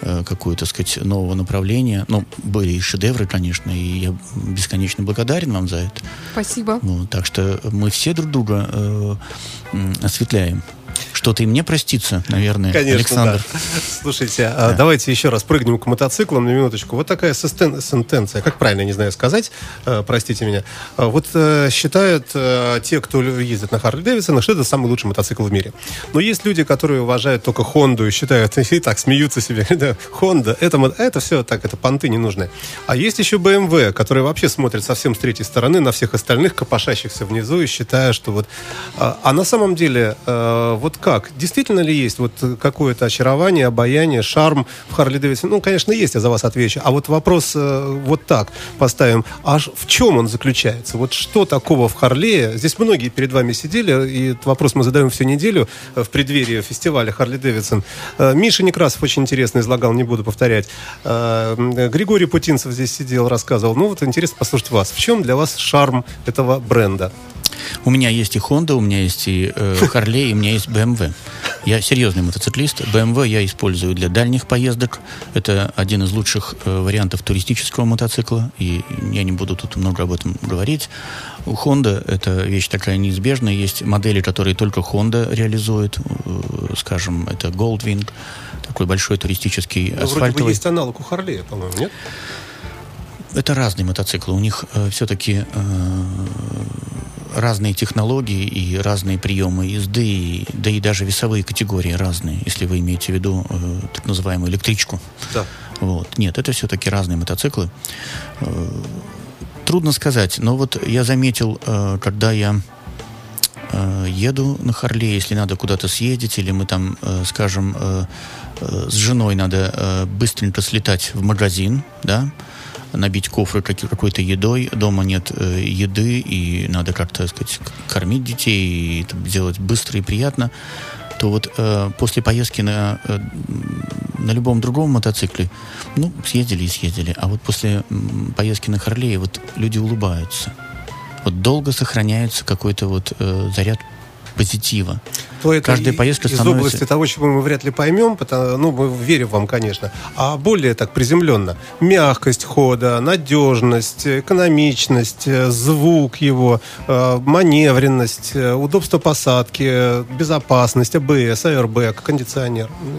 э, какое-то, так сказать, нового направления. Ну, были и шедевры, конечно, и я бесконечно благодарен вам за это. Спасибо. Вот, так что мы все друг друга э, осветляем. Что-то и мне простится, наверное, Конечно, Александр. да. Слушайте, а давайте еще раз прыгнем к мотоциклам на минуточку. Вот такая сентенция, как правильно, не знаю сказать, э, простите меня. А Вот э, считают э, те, кто ездит на Харли Дэвидсонах, что это самый лучший мотоцикл в мире. Но есть люди, которые уважают только Хонду и считают, и так смеются себе, да, Хонда, это, мо- это все так, это понты ненужные. А есть еще BMW, который вообще смотрит совсем с третьей стороны на всех остальных, копошащихся внизу, и считая, что вот... А, а на самом деле, вот как? Действительно ли есть вот какое-то очарование, обаяние, шарм в Харли Дэвидсон? Ну, конечно, есть, я за вас отвечу. А вот вопрос э, вот так поставим. А в чем он заключается? Вот что такого в Харлее? Здесь многие перед вами сидели, и этот вопрос мы задаем всю неделю э, в преддверии фестиваля Харли Дэвидсон. Э, Миша Некрасов очень интересно излагал, не буду повторять. Э, м, Григорий Путинцев здесь сидел, рассказывал. Ну, вот интересно послушать вас. В чем для вас шарм этого бренда? У меня есть и Honda, у меня есть и э, Harley, и у меня есть BMW. Я серьезный мотоциклист. BMW я использую для дальних поездок. Это один из лучших э, вариантов туристического мотоцикла, и я не буду тут много об этом говорить. У Honda это вещь такая неизбежная. Есть модели, которые только Honda реализует. Э, скажем, это Goldwing, такой большой туристический Ну, вроде бы асфальтовый. есть аналог у Харлея, по-моему, нет? Это разные мотоциклы. У них э, все-таки разные технологии и разные приемы езды, и- да и даже весовые категории разные, если вы имеете в виду э, так называемую электричку. Да. Вот. Нет, это все-таки разные мотоциклы. Э, Трудно сказать, но вот я заметил, э, когда я э, еду на Харле, если надо куда-то съездить, или мы там, э, скажем, э, э, с женой надо э, быстренько слетать в магазин, да, набить кофры какой-то едой, дома нет э, еды, и надо как-то, так сказать, кормить детей, и это делать быстро и приятно, то вот э, после поездки на, э, на любом другом мотоцикле, ну, съездили и съездили, а вот после поездки на Харлее вот люди улыбаются. Вот долго сохраняется какой-то вот э, заряд позитива. То это Каждая поездка из становится- области того, чего мы вряд ли поймем, потому, ну, мы верим вам, конечно, а более так приземленно. Мягкость хода, надежность, экономичность, э, звук его, э, маневренность, э, удобство посадки, безопасность, АБС, АРБ, кондиционер. Ну.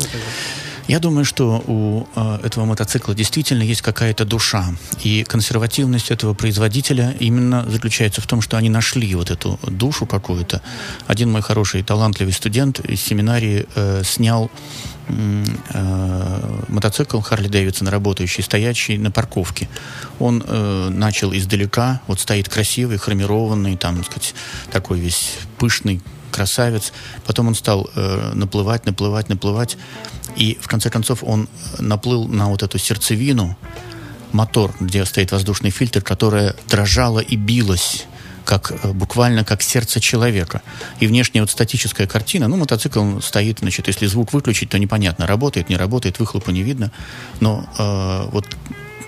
Я думаю, что у э, этого мотоцикла действительно есть какая-то душа. И консервативность этого производителя именно заключается в том, что они нашли вот эту душу какую-то. Один мой хороший, талантливый студент из семинарии э, снял э, мотоцикл Харли Дэвидсон, работающий, стоящий на парковке. Он э, начал издалека, вот стоит красивый, хромированный, там, так сказать, такой весь пышный, красавец. Потом он стал э, наплывать, наплывать, наплывать. И в конце концов он наплыл на вот эту сердцевину, мотор, где стоит воздушный фильтр, которая дрожала и билась как, э, буквально как сердце человека. И внешняя вот статическая картина, ну, мотоцикл стоит, значит, если звук выключить, то непонятно, работает, не работает, выхлопа не видно. Но э, вот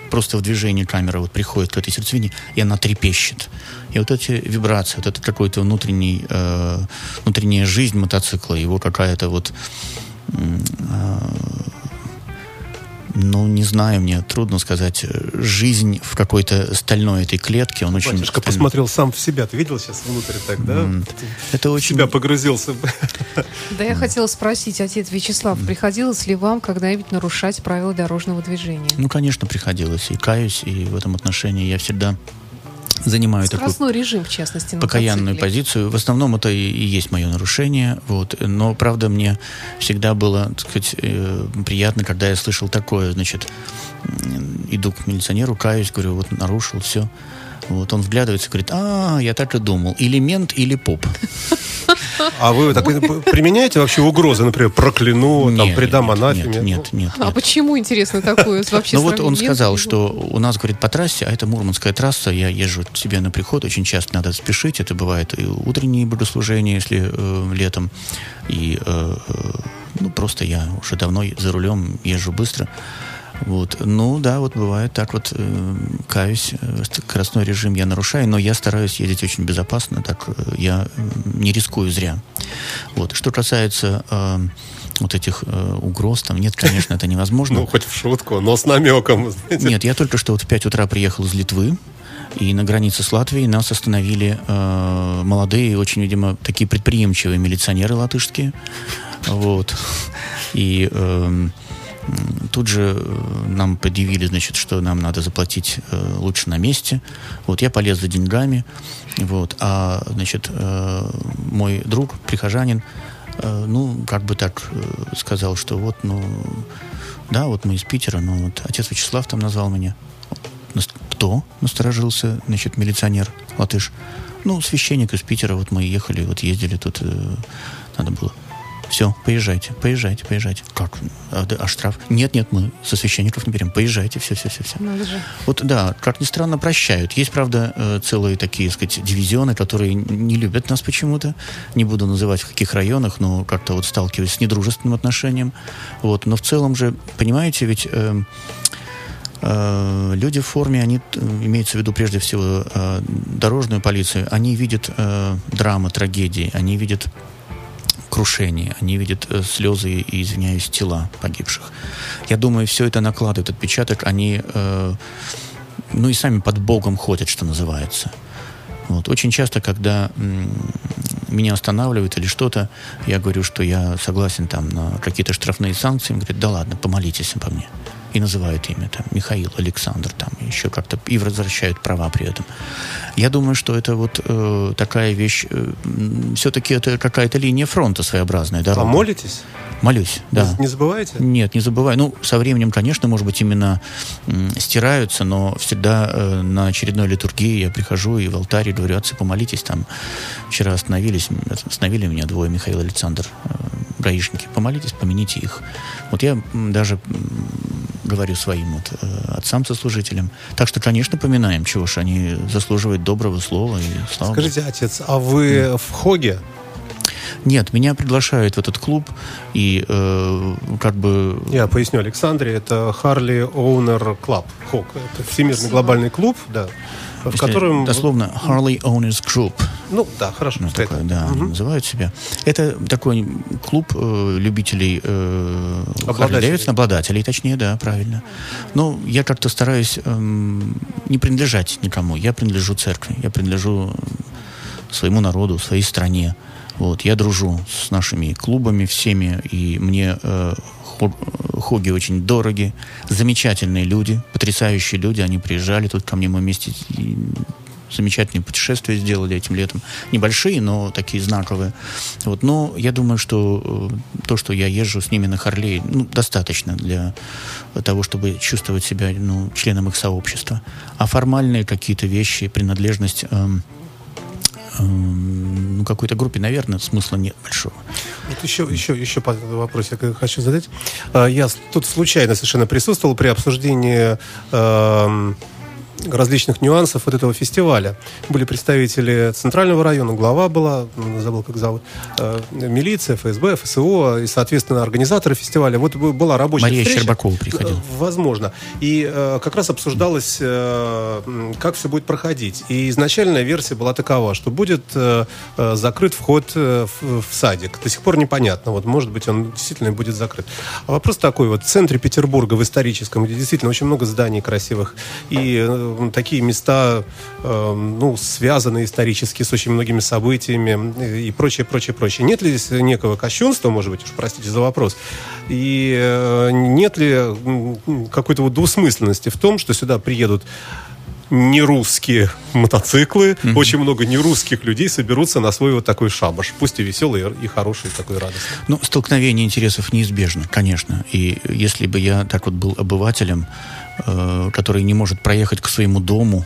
просто в движении камера вот приходит к этой сердцевине, и она трепещет. И вот эти вибрации, вот это какой-то внутренний, э, внутренняя жизнь мотоцикла, его какая-то вот э, ну, не знаю, мне трудно сказать. Жизнь в какой-то стальной этой клетке, он очень... Батюшка посмотрел сам в себя. Ты видел сейчас внутрь так, да? Mm. Это в очень... себя погрузился. Да, я хотела спросить, отец Вячеслав, приходилось ли вам когда-нибудь нарушать правила дорожного движения? Ну, конечно, приходилось. И каюсь, и в этом отношении я всегда занимаю Скоростной такую режим, в частности, покаянную позицию. В основном это и, и есть мое нарушение. Вот. Но, правда, мне всегда было так сказать, э, приятно, когда я слышал такое. Значит, иду к милиционеру, каюсь, говорю, вот нарушил, все. Вот он вглядывается, говорит, а, я так и думал, или мент, или поп. А вы так применяете вообще угрозы, например, прокляну, там, Нет, предам нет, анафеме? Нет, нет, нет. А почему, интересно, такое вообще Ну вот он сказал, что у нас, говорит, по трассе, а это Мурманская трасса, я езжу к себе на приход, очень часто надо спешить, это бывает и утренние богослужения, если э, летом, и э, э, ну просто я уже давно за рулем езжу быстро, вот. Ну да, вот бывает так вот, э, каюсь, э, скоростной режим я нарушаю, но я стараюсь ездить очень безопасно, так э, я э, не рискую зря. Вот. Что касается э, вот этих э, угроз, там нет, конечно, это невозможно. Ну, хоть в шутку, но с намеком. знаете. Нет, я только что вот в 5 утра приехал из Литвы, и на границе с Латвией нас остановили э, молодые, очень, видимо, такие предприимчивые милиционеры латышские. Вот. И м, тут же э, нам предъявили, значит, что нам надо заплатить э, лучше на месте. Вот я полез за деньгами. Вот. А, значит, э, мой друг, прихожанин, э, ну, как бы так э, сказал, что вот, ну, да, вот мы из Питера, но вот отец Вячеслав там назвал меня. Кто? Насторожился, значит, милиционер, латыш. Ну, священник из Питера, вот мы ехали, вот ездили тут, э, надо было. Все, поезжайте, поезжайте, поезжайте. Как? А, да, а штраф? Нет, нет, мы со священников не берем. Поезжайте, все, все, все, все. Надо же. Вот да, как ни странно, прощают. Есть, правда, э, целые такие, так сказать, дивизионы, которые не любят нас почему-то. Не буду называть в каких районах, но как-то вот сталкиваюсь с недружественным отношением. Вот. Но в целом же, понимаете, ведь э, э, люди в форме, они, имеется в виду прежде всего э, дорожную полицию, они видят э, драмы, трагедии, они видят крушение, они видят э, слезы и, извиняюсь, тела погибших. Я думаю, все это накладывает отпечаток, они, э, ну и сами под Богом ходят, что называется. Вот. Очень часто, когда меня останавливают или что-то, я говорю, что я согласен там на какие-то штрафные санкции. Им говорят, да ладно, помолитесь по мне. И называют имя там Михаил, Александр, там еще как-то и возвращают права при этом. Я думаю, что это вот э, такая вещь, все-таки это какая-то линия фронта своеобразная, А дорога. молитесь? Молюсь, да. Не забывайте? Нет, не забывай. Ну, со временем, конечно, может быть, именно м, стираются, но всегда э, на очередной литургии я прихожу и в алтаре говорю, отцы, помолитесь, там вчера остановились, остановили меня двое, Михаил и Александр, э, гаишники, помолитесь, помяните их. Вот я даже говорю своим вот, э, отцам-сослужителям. Так что, конечно, поминаем, чего ж, они заслуживают доброго слова и слава Богу. Скажите, отец, а вы в Хоге? Нет, меня приглашают в этот клуб, и э, как бы Я поясню Александре, это Harley Owner Club, Хог. Это всемирный глобальный клуб, да, в если котором... дословно Harley Owners Group. Ну, да, хорошо. Ну, такое, так. да, Мгм. называют себя. Это такой клуб э, любителей э, Обладателей. Обладателей, точнее, да, правильно. Но я как-то стараюсь эм, не принадлежать никому. Я принадлежу церкви, я принадлежу своему народу, своей стране. Вот, я дружу с нашими клубами всеми, и мне э, хо- хоги очень дороги, замечательные люди, потрясающие люди, они приезжали тут ко мне, мы вместе замечательные путешествия сделали этим летом. Небольшие, но такие знаковые. Вот, но я думаю, что э, то, что я езжу с ними на Харлей, ну, достаточно для того, чтобы чувствовать себя ну, членом их сообщества. А формальные какие-то вещи, принадлежность эм, ну, какой-то группе, наверное, смысла нет большого. Вот еще, еще, еще по- вопрос я хочу задать. А, Я тут случайно совершенно присутствовал при обсуждении эм, различных нюансов вот этого фестиваля. Были представители Центрального района, глава была, забыл как зовут, э, милиция, ФСБ, ФСО и, соответственно, организаторы фестиваля. Вот была рабочая Мария встреча. Щербакова приходила. Э, возможно. И э, как раз обсуждалось, э, как все будет проходить. И изначальная версия была такова, что будет э, э, закрыт вход э, в, в садик. До сих пор непонятно. Вот, может быть, он действительно будет закрыт. А вопрос такой. Вот в центре Петербурга, в историческом, где действительно очень много зданий красивых, и э, такие места, э, ну, связанные исторически с очень многими событиями э, и прочее, прочее, прочее. Нет ли здесь некого кощунства, может быть, уж простите за вопрос, и э, нет ли какой-то вот двусмысленности в том, что сюда приедут нерусские мотоциклы, очень много нерусских людей соберутся на свой вот такой шабаш, пусть и веселый, и хороший, и такой радостный. Ну, столкновение интересов неизбежно, конечно. И если бы я так вот был обывателем, который не может проехать к своему дому,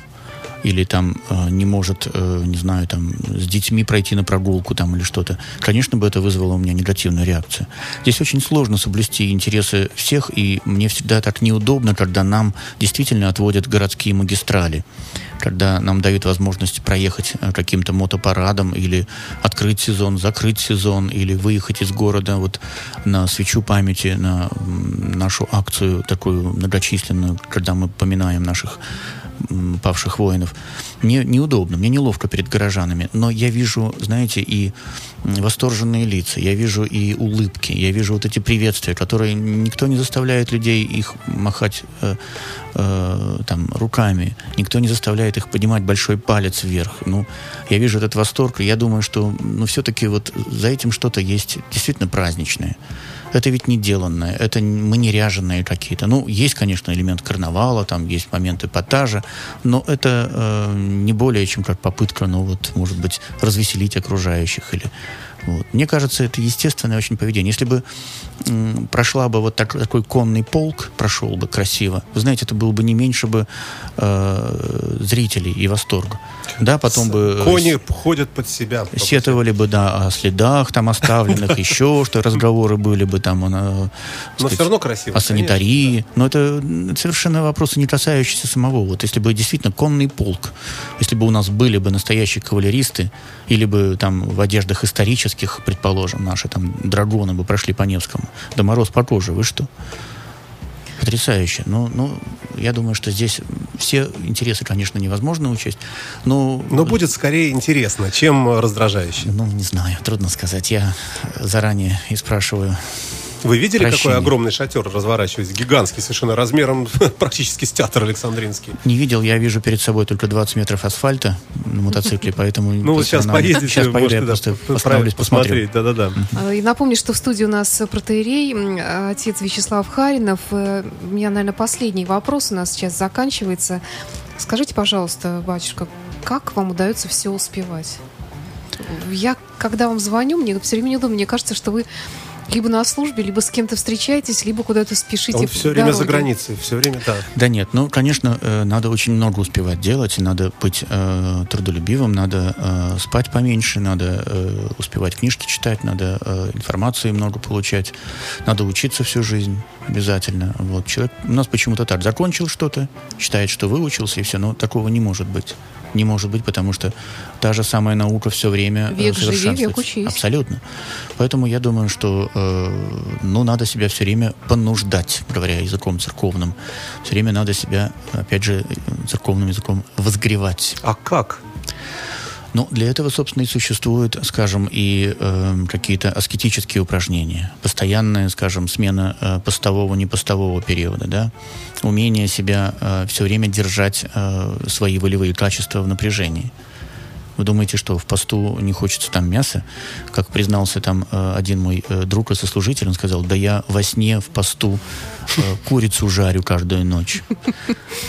или там э, не может, э, не знаю, там с детьми пройти на прогулку там или что-то, конечно бы это вызвало у меня негативную реакцию. Здесь очень сложно соблюсти интересы всех, и мне всегда так неудобно, когда нам действительно отводят городские магистрали когда нам дают возможность проехать э, каким-то мотопарадом или открыть сезон, закрыть сезон или выехать из города вот на свечу памяти, на нашу акцию такую многочисленную, когда мы поминаем наших павших воинов. Мне неудобно, мне неловко перед горожанами, но я вижу, знаете, и восторженные лица, я вижу и улыбки, я вижу вот эти приветствия, которые никто не заставляет людей их махать э, э, там руками, никто не заставляет их поднимать большой палец вверх. Ну, я вижу этот восторг, и я думаю, что, ну, все-таки вот за этим что-то есть действительно праздничное. Это ведь не деланное, это мы не ряженые какие-то. Ну, есть, конечно, элемент карнавала, там есть момент эпатажа, но это э, не более чем как попытка, ну, вот, может быть, развеселить окружающих или вот. Мне кажется, это естественное очень поведение. Если бы м, прошла бы вот так- такой конный полк, прошел бы красиво, вы знаете, это было бы не меньше бы э, зрителей и восторга. Да, потом бы... э, Кони ходят под себя. Сетовали бы, да, о следах там оставленных, еще что, разговоры были бы там о, на- Но все равно красиво. о санитарии. Но это совершенно вопросы, не касающиеся самого. Вот если бы действительно конный полк, если бы у нас были бы настоящие кавалеристы, или бы там в одеждах исторических, предположим, наши там драгоны бы прошли по Невскому, да мороз по коже, вы что? Потрясающе. Ну, ну, я думаю, что здесь все интересы, конечно, невозможно учесть, но... Но будет скорее интересно, чем раздражающе. Ну, не знаю, трудно сказать. Я заранее и спрашиваю. Вы видели, Прощение. какой огромный шатер разворачивается? Гигантский, совершенно размером практически с театр Александринский. Не видел, я вижу перед собой только 20 метров асфальта на мотоцикле, поэтому... Ну, вот сейчас поездите, Сейчас поеду, я просто остановлюсь, посмотрю. посмотреть. Да-да-да. А, И напомню, что в студии у нас протеерей, отец Вячеслав Харинов. Э, У меня, наверное, последний вопрос у нас сейчас заканчивается. Скажите, пожалуйста, батюшка, как вам удается все успевать? Я, когда вам звоню, мне все время неудобно. Мне кажется, что вы либо на службе, либо с кем-то встречаетесь, либо куда-то спешите. Он все время за дороге. границей, все время, да. Да нет, ну, конечно, э, надо очень много успевать делать, и надо быть э, трудолюбивым, надо э, спать поменьше, надо э, успевать книжки читать, надо э, информации много получать, надо учиться всю жизнь обязательно. Вот человек у нас почему-то так закончил что-то, считает, что выучился и все, но такого не может быть. Не может быть, потому что та же самая наука все время э, Век живи, век совершенствуется. учись. Абсолютно. Поэтому я думаю, что э, ну, надо себя все время понуждать, говоря языком церковным. Все время надо себя, опять же, э, церковным языком возгревать. А как? Ну, для этого, собственно, и существуют, скажем, и э, какие-то аскетические упражнения. Постоянная, скажем, смена э, постового, непостового периода, да. Умение себя все время держать э, свои волевые качества в напряжении. Вы думаете, что в посту не хочется там мяса? Как признался там э, один мой э, друг и сослужитель, он сказал, да я во сне в посту э, курицу жарю каждую ночь.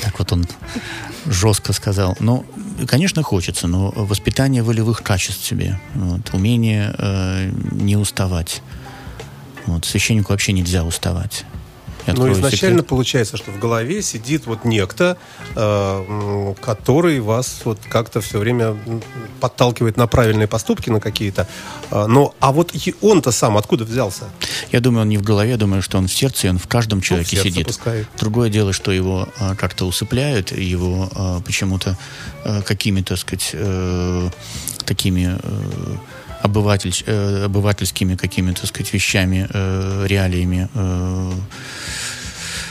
Так вот он жестко сказал. Ну, конечно, хочется, но воспитание волевых качеств себе, вот, умение э, не уставать. Вот, священнику вообще нельзя уставать. Ну, открою изначально секрет. получается, что в голове сидит вот некто, э, который вас вот как-то все время подталкивает на правильные поступки, на какие-то. А, Но, а вот и он-то сам откуда взялся? Я думаю, он не в голове, я думаю, что он в сердце, и он в каждом человеке сердце сидит. пускай. Другое дело, что его а, как-то усыпляют, его а, почему-то а, какими-то, так сказать, э, такими э, обыватель, э, обывательскими какими-то, так сказать, вещами, э, реалиями э,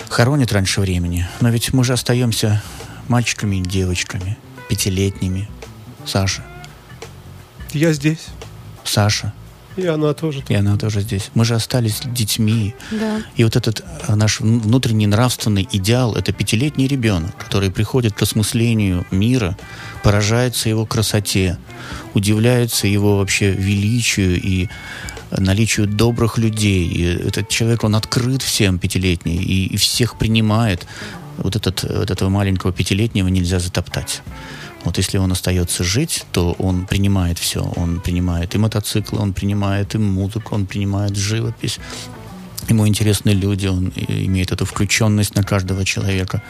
хоронят раньше времени. Но ведь мы же остаемся мальчиками и девочками, пятилетними. Саша, Я здесь. Саша, И она тоже. и она тоже здесь. Мы же остались детьми. Да. И вот этот а, наш вн- внутренний нравственный идеал – это пятилетний ребенок, который приходит к осмыслению мира, поражается его красоте, удивляется его вообще величию и э, наличию добрых людей. И этот человек, он открыт всем пятилетний и, и всех принимает. Вот, этот, вот этого маленького пятилетнего нельзя затоптать. Вот если он остается жить, то он принимает все. Он принимает и мотоциклы, он принимает и музыку, он принимает живопись. Ему интересны люди, он имеет эту включенность на каждого человека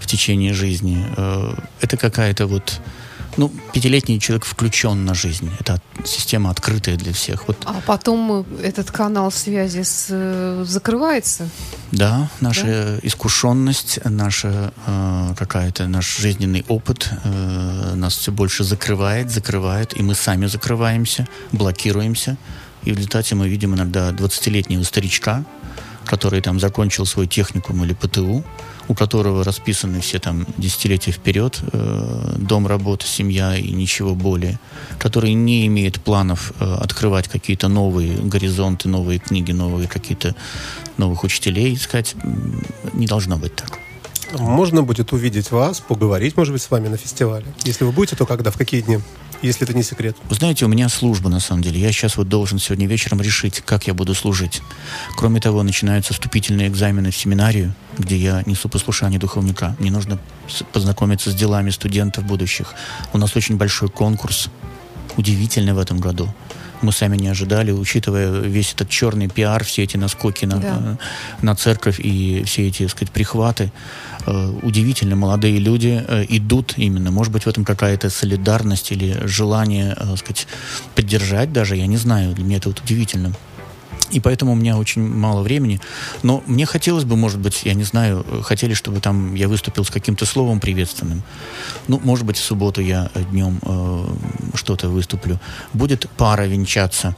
в течение жизни. Э, Это какая-то вот... Ну, пятилетний человек включен на жизнь. Это система открытая для всех. Вот, А потом э, этот канал связи с, э, закрывается. да, наша искушенность, наша э, какая-то наш жизненный опыт э, нас все больше закрывает, закрывает, и мы сами закрываемся, блокируемся. И в результате мы видим иногда 20-летнего старичка, который там закончил свой техникум или ПТУ, у которого расписаны все там десятилетия вперед, э, дом, работа, семья и ничего более, который не имеет планов э, открывать какие-то новые горизонты, новые книги, новые какие-то новых учителей искать. Не должно быть так. Можно будет увидеть вас, поговорить, может быть, с вами на фестивале. Если вы будете, то когда, в какие дни? Если это не секрет. Знаете, у меня служба, на самом деле. Я сейчас вот должен сегодня вечером решить, как я буду служить. Кроме того, начинаются вступительные экзамены в семинарию, где я несу послушание духовника. Мне нужно познакомиться с делами студентов будущих. У нас очень большой конкурс, удивительный в этом году. Мы сами не ожидали, учитывая весь этот черный пиар, все эти наскоки на, Да. э, на церковь и все эти, так сказать, прихваты. Э, удивительно, молодые люди э, идут именно. Может быть, в этом какая-то солидарность или желание, так сказать, поддержать даже, я не знаю. Для меня это вот удивительно. И поэтому у меня очень мало времени. Но мне хотелось бы, может быть, я не знаю, хотели, чтобы там я выступил с каким-то словом приветственным. Ну, может быть, в субботу я э, днем э, что-то выступлю. Будет пара венчаться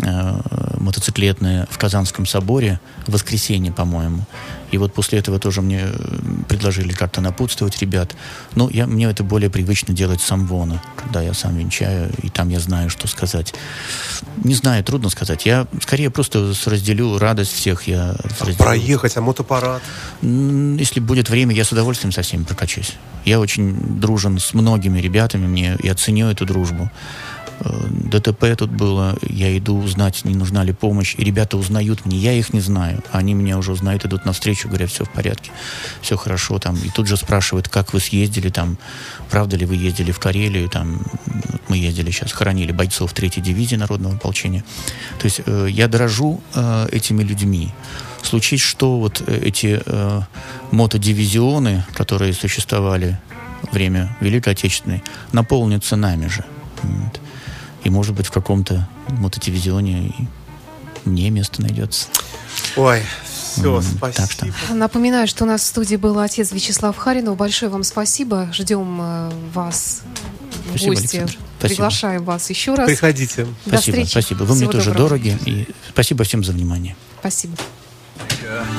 э, мотоциклетная в Казанском соборе в воскресенье, по-моему. И вот после этого тоже мне э, предложили как-то напутствовать ребят. Но я, мне это более привычно делать с амвона, когда я сам венчаю, и там я знаю, что сказать. Не знаю, трудно сказать. Я скорее просто разделю радость всех. Я разделю- Проехать, а мотопарад? Если будет время, я с удовольствием со всеми прокачусь. Я очень дружен с многими ребятами, мне я ценю эту дружбу. Э, ДТП тут было, я иду узнать, не нужна ли помощь, и ребята узнают меня, я их не знаю, они меня уже узнают, идут навстречу, говорят, все в порядке, все хорошо, там, и тут же спрашивают, как вы съездили, там, правда ли вы ездили в Карелию, там, мы ездили сейчас, хоронили бойцов третьей дивизии народного ополчения. То есть э, я дорожу э, этими людьми. Случись что, вот э, эти э, мотодивизионы, которые существовали во время Великой Отечественной, наполнятся нами же. Вот. И, может быть, в каком-то мотодивизионе и мне место найдется. Ой, все, спасибо. так что. Напоминаю, что у нас в студии был отец Вячеслав Харинов. Большое вам спасибо. Ждем э, вас в Спасибо, гости. Александр. Спасибо. Приглашаем вас еще раз. Приходите. До Спасибо, встречи. спасибо. Вы мне Всего тоже доброго. дороги. И спасибо всем за внимание. Спасибо.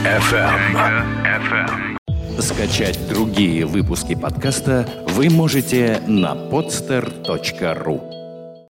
FM. FM. Скачать другие выпуски подкаста вы можете на podster.ru.